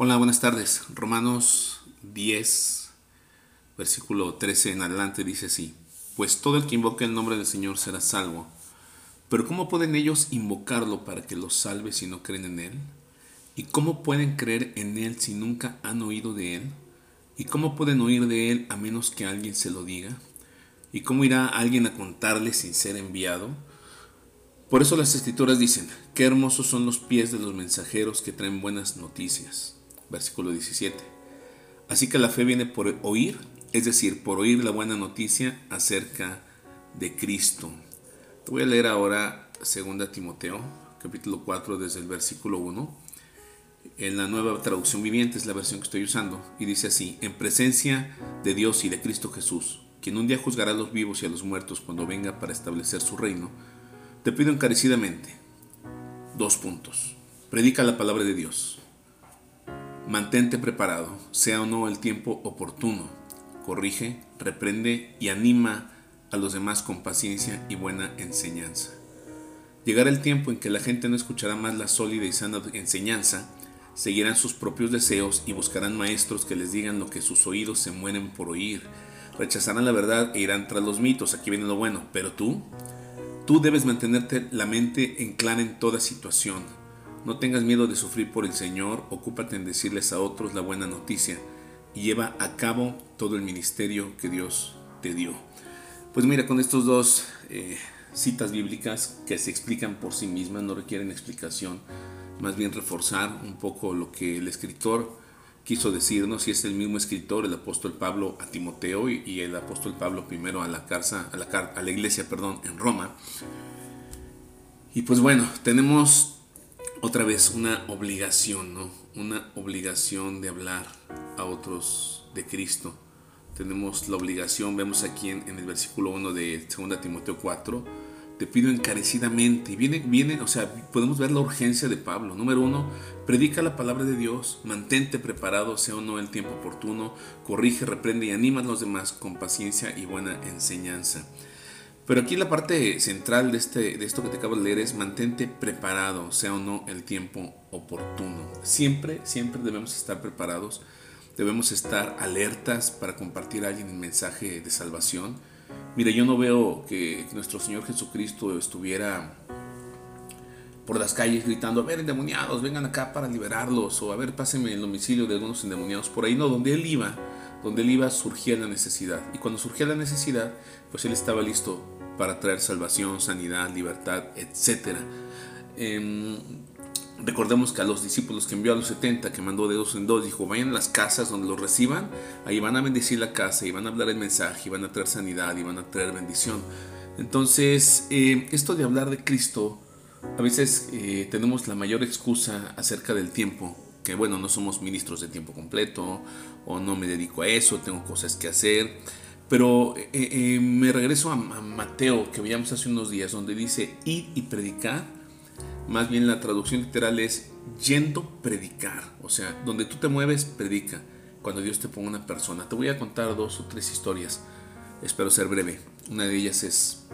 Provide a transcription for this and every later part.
Hola, buenas tardes. Romanos 10, versículo 13 en adelante dice así, pues todo el que invoque el nombre del Señor será salvo. Pero ¿cómo pueden ellos invocarlo para que los salve si no creen en Él? ¿Y cómo pueden creer en Él si nunca han oído de Él? ¿Y cómo pueden oír de Él a menos que alguien se lo diga? ¿Y cómo irá alguien a contarle sin ser enviado? Por eso las escrituras dicen, qué hermosos son los pies de los mensajeros que traen buenas noticias versículo 17. Así que la fe viene por oír, es decir, por oír la buena noticia acerca de Cristo. Te voy a leer ahora 2 Timoteo, capítulo 4, desde el versículo 1. En la nueva traducción viviente es la versión que estoy usando y dice así, en presencia de Dios y de Cristo Jesús, quien un día juzgará a los vivos y a los muertos cuando venga para establecer su reino, te pido encarecidamente dos puntos. Predica la palabra de Dios Mantente preparado, sea o no el tiempo oportuno. Corrige, reprende y anima a los demás con paciencia y buena enseñanza. Llegará el tiempo en que la gente no escuchará más la sólida y sana enseñanza, seguirán sus propios deseos y buscarán maestros que les digan lo que sus oídos se mueren por oír. Rechazarán la verdad e irán tras los mitos. Aquí viene lo bueno. Pero tú, tú debes mantenerte la mente en clara en toda situación no tengas miedo de sufrir por el Señor, ocúpate en decirles a otros la buena noticia y lleva a cabo todo el ministerio que Dios te dio. Pues mira, con estos dos eh, citas bíblicas que se explican por sí mismas, no requieren explicación, más bien reforzar un poco lo que el escritor quiso decirnos, si es el mismo escritor, el apóstol Pablo a Timoteo y, el apóstol Pablo primero a la, casa, a la, a la iglesia perdón, en Roma. Y pues bueno, tenemos otra vez una obligación, ¿no? Una obligación de hablar a otros de Cristo. Tenemos la obligación, vemos aquí en, el versículo 1 de 2 Timoteo 4, te pido encarecidamente, y viene, viene, o sea, podemos ver la urgencia de Pablo. Número uno, predica la palabra de Dios, mantente preparado, sea o no el tiempo oportuno, corrige, reprende y anima a los demás con paciencia y buena enseñanza. Pero aquí la parte central de, este, de esto que te acabo de leer es mantente preparado, sea o no el tiempo oportuno. Siempre, siempre debemos estar preparados, debemos estar alertas para compartir a alguien el mensaje de salvación. Mire, yo no veo que nuestro Señor Jesucristo estuviera por las calles gritando, a ver, endemoniados, vengan acá para liberarlos, o a ver, pásenme el domicilio de algunos endemoniados por ahí. No, donde Él iba, donde Él iba surgía la necesidad. Y cuando surgía la necesidad, pues Él estaba listo para traer salvación, sanidad, libertad, etc. Em, recordemos que a los discípulos que envió a los 70, que mandó de dos en dos, dijo, vayan a las casas donde los reciban, ahí van a bendecir la casa, y van a hablar el mensaje, y van a traer sanidad, y van a traer bendición. Entonces, eh, esto de hablar de Cristo, a veces eh, tenemos la mayor excusa acerca del tiempo, que bueno, no somos ministros de tiempo completo, o no me dedico a eso, tengo cosas que hacer. Pero eh, eh, me regreso a, Mateo, que veíamos hace unos días, donde dice id y predicar. Más bien la traducción literal es yendo predicar. O sea, donde tú te mueves, predica. Cuando Dios te ponga una persona. Te voy a contar dos o tres historias. Espero ser breve. Una de ellas es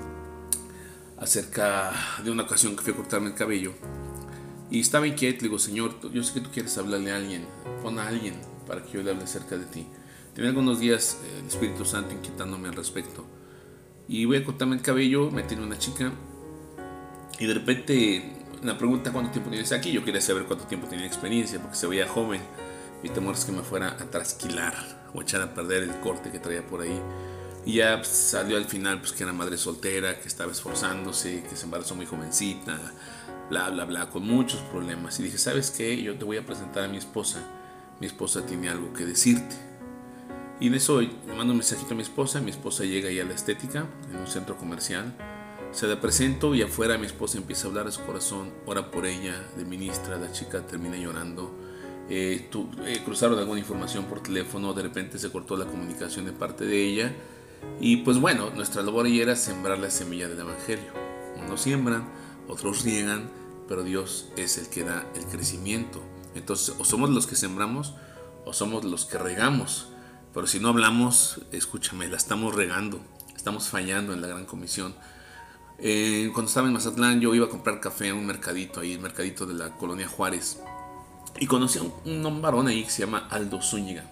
acerca de una ocasión que fui a cortarme el cabello. Y estaba inquieto. Le digo, Señor, yo sé que tú quieres hablarle a alguien. Pon a alguien para que yo le hable acerca de ti. Tenía algunos días eh, el Espíritu Santo inquietándome al respecto. Y voy a cortarme el cabello, me tiene una chica. Y de repente la pregunta cuánto tiempo tienes aquí. Yo quería saber cuánto tiempo tenía experiencia porque se veía joven. Mi temor es que me fuera a trasquilar o echar a perder el corte que traía por ahí. Y ya pues, salió al final pues, que era madre soltera, que estaba esforzándose, que se embarazó muy jovencita, bla, bla, bla, con muchos problemas. Y dije, ¿sabes qué? Yo te voy a presentar a mi esposa. Mi esposa tiene algo que decirte. Y en eso le mando un mensajito a mi esposa, mi esposa llega ahí a la estética, en un centro comercial, se la presento y afuera mi esposa empieza a hablar a su corazón, ora por ella, de ministra, la chica termina llorando. Eh, eh, cruzaron alguna información por teléfono, de repente se cortó la comunicación de parte de ella. Y pues bueno, nuestra labor ahí era sembrar la semilla del Evangelio. Unos siembran, otros riegan, pero Dios es el que da el crecimiento. Entonces, o somos los que sembramos o somos los que regamos. Pero si no hablamos, escúchame, la estamos regando, estamos fallando en la gran comisión. Eh, cuando estaba en Mazatlán yo iba a comprar café en un mercadito, ahí el mercadito de la colonia Juárez. Y conocí a un, un varón ahí que se llama Aldo Zúñiga,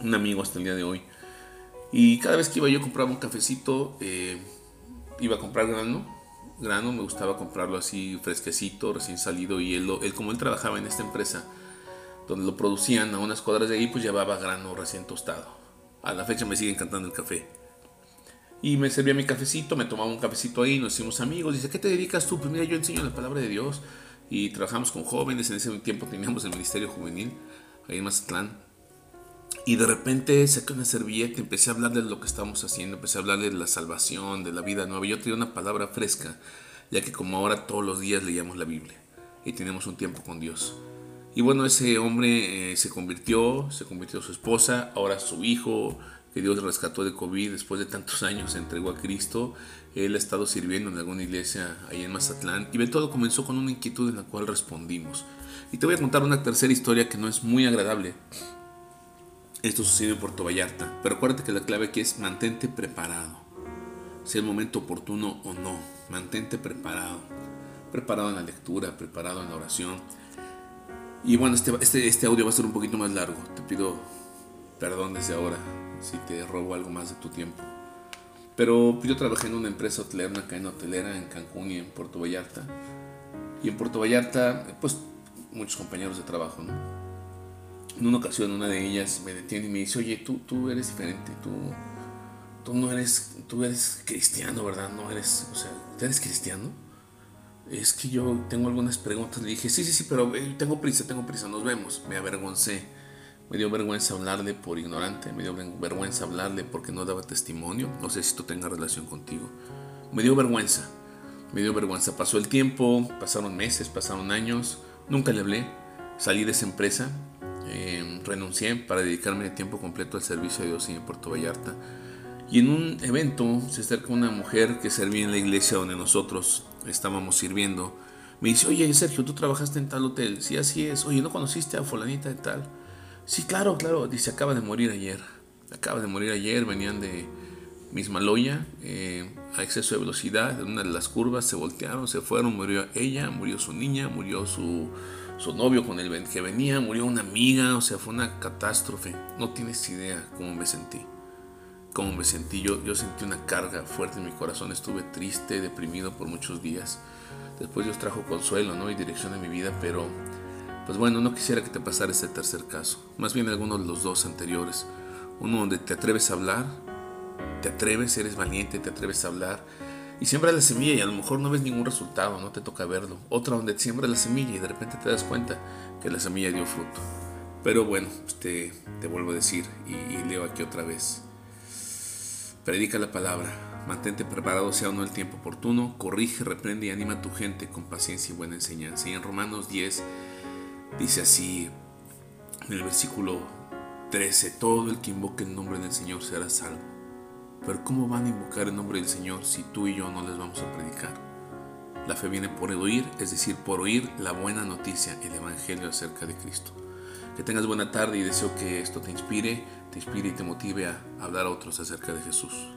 un amigo hasta el día de hoy. Y cada vez que iba yo compraba un cafecito, eh, iba a comprar grano, grano, me gustaba comprarlo así fresquecito, recién salido, y él, él como él trabajaba en esta empresa, donde lo producían a unas cuadras de ahí, pues llevaba grano recién tostado. A la fecha me sigue encantando el café. Y me servía mi cafecito, me tomaba un cafecito ahí, nos hicimos amigos. Dice, ¿qué te dedicas tú? Pues mira, yo enseño la palabra de Dios. Y trabajamos con jóvenes, en ese tiempo teníamos el Ministerio Juvenil, ahí en Mazatlán. Y de repente saqué una servilleta, empecé a hablarle de lo que estamos haciendo, empecé a hablarle de la salvación, de la vida nueva. Yo tenía una palabra fresca, ya que como ahora todos los días leíamos la Biblia y tenemos un tiempo con Dios. Y bueno, ese hombre eh, se convirtió, se convirtió su esposa, ahora su hijo, que Dios rescató de COVID después de tantos años, se entregó a Cristo. Él ha estado sirviendo en alguna iglesia ahí en Mazatlán. Y todo comenzó con una inquietud en la cual respondimos. Y te voy a contar una tercera historia que no es muy agradable. Esto sucedió en Puerto Vallarta. Pero acuérdate que la clave aquí es mantente preparado. Sea el momento oportuno o no. Mantente preparado. Preparado en la lectura, preparado en la oración y bueno, este, este, este audio va a ser un poquito más largo. Te pido perdón desde ahora si te robo algo más de tu tiempo. Pero yo trabajé en una empresa hotelera, una cadena hotelera en Cancún y en Puerto Vallarta. Y en Puerto Vallarta, pues muchos compañeros de trabajo, ¿no? En una ocasión una de ellas me detiene y me dice, oye, tú, tú eres diferente, tú, tú no eres, tú eres cristiano, ¿verdad? No eres, o sea, ¿tú eres cristiano? Es que yo tengo algunas preguntas. Le dije, sí, sí, sí, pero eh, tengo prisa, tengo prisa, nos vemos. Me avergoncé. Me dio vergüenza hablarle por ignorante, me dio vergüenza hablarle porque no daba testimonio. No sé si esto tenga relación contigo. Me dio vergüenza, me dio vergüenza. Pasó el tiempo, pasaron meses, pasaron años, nunca le hablé. Salí de esa empresa, em, renuncié para dedicarme de tiempo completo al servicio de Dios en Puerto Vallarta. Y en un evento se acerca una mujer que servía en la iglesia donde nosotros estábamos sirviendo. Me dice, oye Sergio, tú trabajaste en tal hotel. Sí, así es. Oye, ¿no conociste a fulanita de tal? Sí, claro, claro. Dice, acaba de morir ayer. Acaba de morir ayer. Venían de Mismaloya eh, a exceso de velocidad. En una de las curvas se voltearon, se fueron. Murió ella, murió su niña, murió su, su novio con el que venía, murió una amiga. O sea, fue una catástrofe. No tienes idea cómo me sentí cómo me sentí. Yo, yo sentí una carga fuerte en mi corazón, estuve triste, deprimido por muchos días. Después Dios trajo consuelo ¿no? y dirección en mi vida, pero pues bueno, no quisiera que te pasara este tercer caso. Más bien alguno de los dos anteriores. Uno donde te atreves a hablar, te atreves, eres valiente, te atreves a hablar y siembras la semilla y a lo mejor no ves ningún resultado, no te toca verlo. Otra donde siembras la semilla y de repente te das cuenta que la semilla dio fruto. Pero bueno, te, te vuelvo a decir y leo aquí otra vez. Predica la palabra, mantente preparado sea o no el tiempo oportuno, corrige, reprende y anima a tu gente con paciencia y buena enseñanza. Y en Romanos 10 dice así, en el versículo 13, todo el que invoque el nombre del Señor será salvo. Pero ¿cómo van a invocar el nombre del Señor si tú y yo no les vamos a predicar? La fe viene por el oír, es decir, por oír la buena noticia, el Evangelio acerca de Cristo. Que tengas buena tarde y deseo que esto te inspire, te inspire y te motive a hablar a otros acerca de Jesús.